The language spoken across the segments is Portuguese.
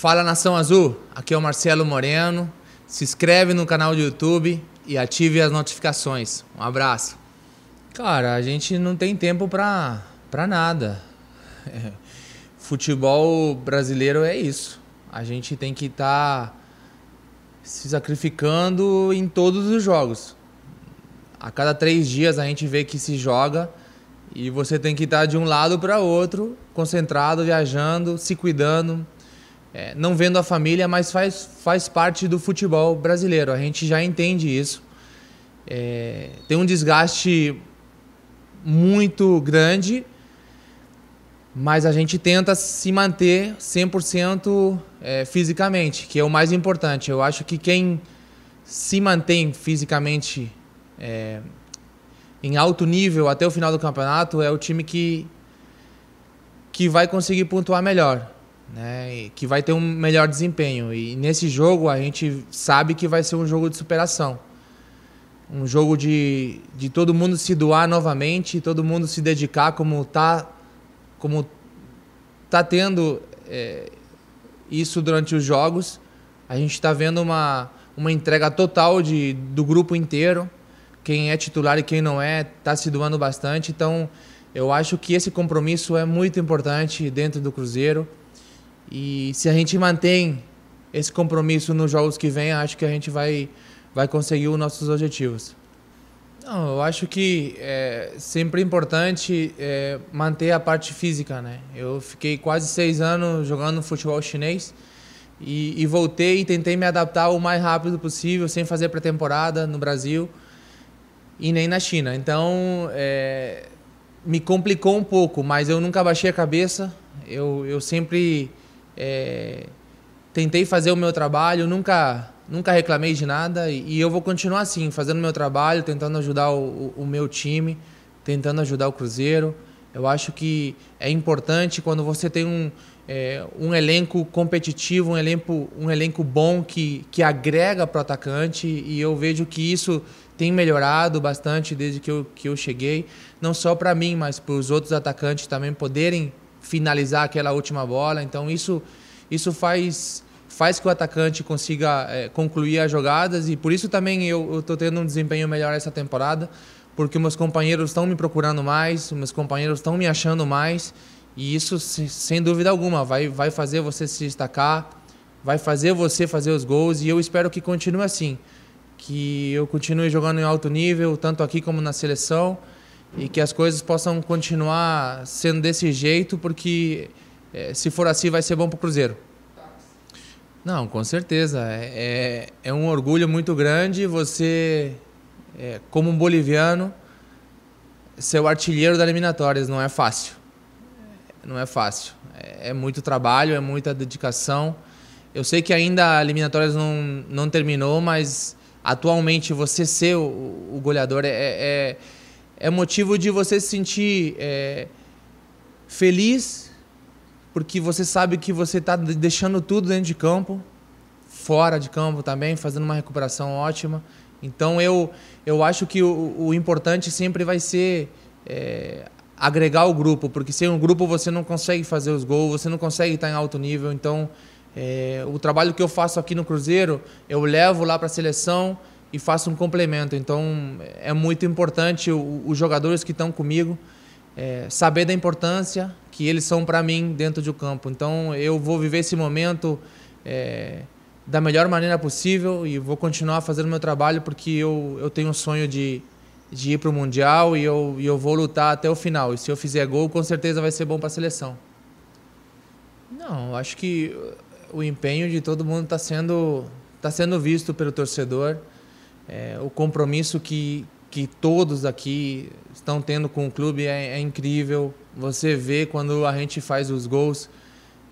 Fala Nação Azul, aqui é o Marcelo Moreno. Se inscreve no canal do YouTube e ative as notificações. Um abraço. Cara, a gente não tem tempo pra, pra nada. É, futebol brasileiro é isso. A gente tem que estar tá se sacrificando em todos os jogos. A cada três dias a gente vê que se joga e você tem que estar de um lado para outro, concentrado, viajando, se cuidando, é, não vendo a família, mas faz, faz parte do futebol brasileiro. A gente já entende isso. É, tem um desgaste muito grande, mas a gente tenta se manter 100% é, fisicamente, que é o mais importante. Eu acho que quem se mantém fisicamente é, em alto nível até o final do campeonato é o time que, que vai conseguir pontuar melhor, né? que vai ter um melhor desempenho. E nesse jogo a gente sabe que vai ser um jogo de superação. Um jogo de, de todo mundo se doar novamente, todo mundo se dedicar como está como tá tendo é, isso durante os jogos. A gente está vendo uma, uma entrega total de, do grupo inteiro quem é titular e quem não é está se doando bastante. Então, eu acho que esse compromisso é muito importante dentro do Cruzeiro. E se a gente mantém esse compromisso nos jogos que vem, acho que a gente vai, vai conseguir os nossos objetivos. Não, eu acho que é sempre importante é, manter a parte física, né? Eu fiquei quase seis anos jogando futebol chinês e, e voltei e tentei me adaptar o mais rápido possível, sem fazer pré-temporada no Brasil e nem na China. Então, é, me complicou um pouco, mas eu nunca baixei a cabeça. Eu, eu sempre é, tentei fazer o meu trabalho, nunca, nunca reclamei de nada e, e eu vou continuar assim, fazendo o meu trabalho, tentando ajudar o, o, o meu time, tentando ajudar o Cruzeiro. Eu acho que é importante quando você tem um, é, um elenco competitivo, um elenco, um elenco bom que, que agrega para o atacante e eu vejo que isso tem melhorado bastante desde que eu, que eu cheguei, não só para mim, mas para os outros atacantes também poderem finalizar aquela última bola. Então isso, isso faz, faz que o atacante consiga é, concluir as jogadas. E por isso também eu estou tendo um desempenho melhor essa temporada, porque meus companheiros estão me procurando mais, meus companheiros estão me achando mais. E isso, sem dúvida alguma, vai, vai fazer você se destacar, vai fazer você fazer os gols. E eu espero que continue assim que eu continue jogando em alto nível, tanto aqui como na seleção, e que as coisas possam continuar sendo desse jeito, porque é, se for assim vai ser bom para o Cruzeiro. Não, com certeza. É, é, é um orgulho muito grande você, é, como um boliviano, ser o artilheiro da eliminatórias. Não é fácil. Não é fácil. É, é muito trabalho, é muita dedicação. Eu sei que ainda a eliminatórias não, não terminou, mas atualmente você ser o, o goleador é, é, é, motivo de você se sentir é, feliz, porque você sabe que você está deixando tudo dentro de campo, fora de campo também, fazendo uma recuperação ótima. Então eu, eu acho que o, o importante sempre vai ser é, agregar o grupo, porque sem um grupo você não consegue fazer os gols, você não consegue estar em alto nível. Então é, o trabalho que eu faço aqui no Cruzeiro, eu levo lá para a seleção e faço um complemento. Então, é muito importante os jogadores que estão comigo é, saber da importância que eles são para mim dentro do campo. Então, eu vou viver esse momento é, da melhor maneira possível e vou continuar fazendo meu trabalho porque eu, eu tenho um sonho de, de ir para o Mundial e eu, e eu vou lutar até o final. E se eu fizer gol, com certeza vai ser bom para a seleção. Não, acho que o empenho de todo mundo está sendo, tá sendo visto pelo torcedor. É, o compromisso que, que todos aqui estão tendo com o clube é, é, incrível. Você vê quando a gente faz os gols,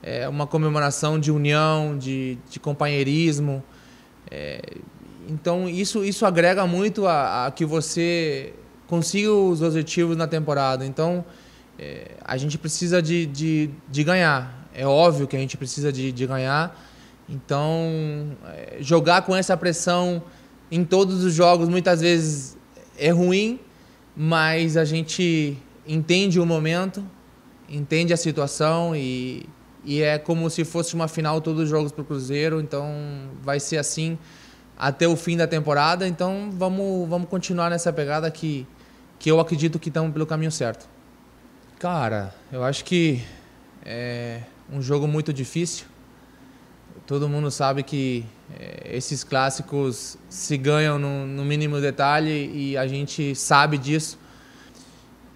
é uma comemoração de união, de, de companheirismo. É, então isso, isso agrega muito a, a, que você consiga os objetivos na temporada. Então é, a gente precisa de, de, de ganhar é óbvio que a gente precisa de, de ganhar. Então, é, jogar com essa pressão em todos os jogos muitas vezes é ruim, mas a gente entende o momento, entende a situação e, e é como se fosse uma final todos os jogos para o Cruzeiro, então vai ser assim até o fim da temporada, então vamos, vamos continuar nessa pegada que, que eu acredito que estamos pelo caminho certo. Cara, eu acho que é um jogo muito difícil. Todo mundo sabe que esses clássicos se ganham no, no, mínimo detalhe e a gente sabe disso.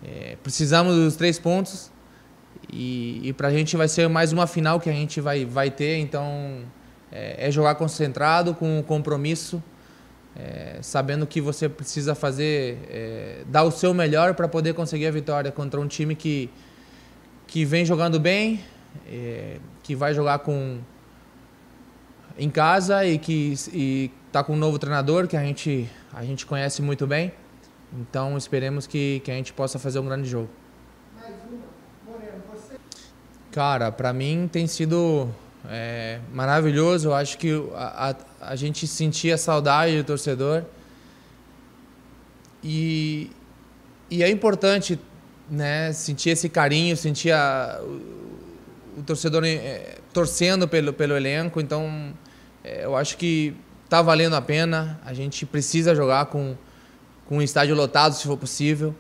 É, precisamos dos três pontos e, e para a gente vai ser mais uma final que a gente vai, vai ter, então é, é jogar concentrado, com compromisso, é, sabendo que você precisa fazer, é, dar o seu melhor para poder conseguir a vitória contra um time que, que vem jogando bem, é, que vai jogar com em casa e que está com um novo treinador que a gente, a gente conhece muito bem. Então esperemos que, que a gente possa fazer um grande jogo. Mais uma. Moreno, você... Cara, para mim tem sido é, maravilhoso. Eu acho que a, a, a, gente sentia saudade do torcedor. E, e é importante né, sentir esse carinho, sentir a, o, o torcedor é, torcendo pelo, pelo elenco. Então, é, eu acho que está valendo a pena. A gente precisa jogar com, com um estádio lotado, se for possível,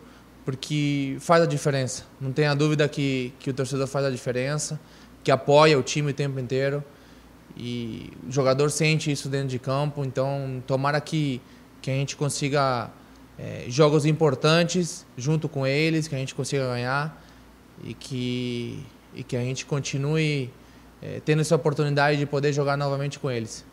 porque faz a diferença. Não tenha dúvida que, que o torcedor faz a diferença que apoia o time o tempo inteiro. E o jogador sente isso dentro de campo, então tomara que, que a gente consiga é, jogos importantes junto com eles, que a gente consiga ganhar e que, e que a gente continue é, tendo essa oportunidade de poder jogar novamente com eles.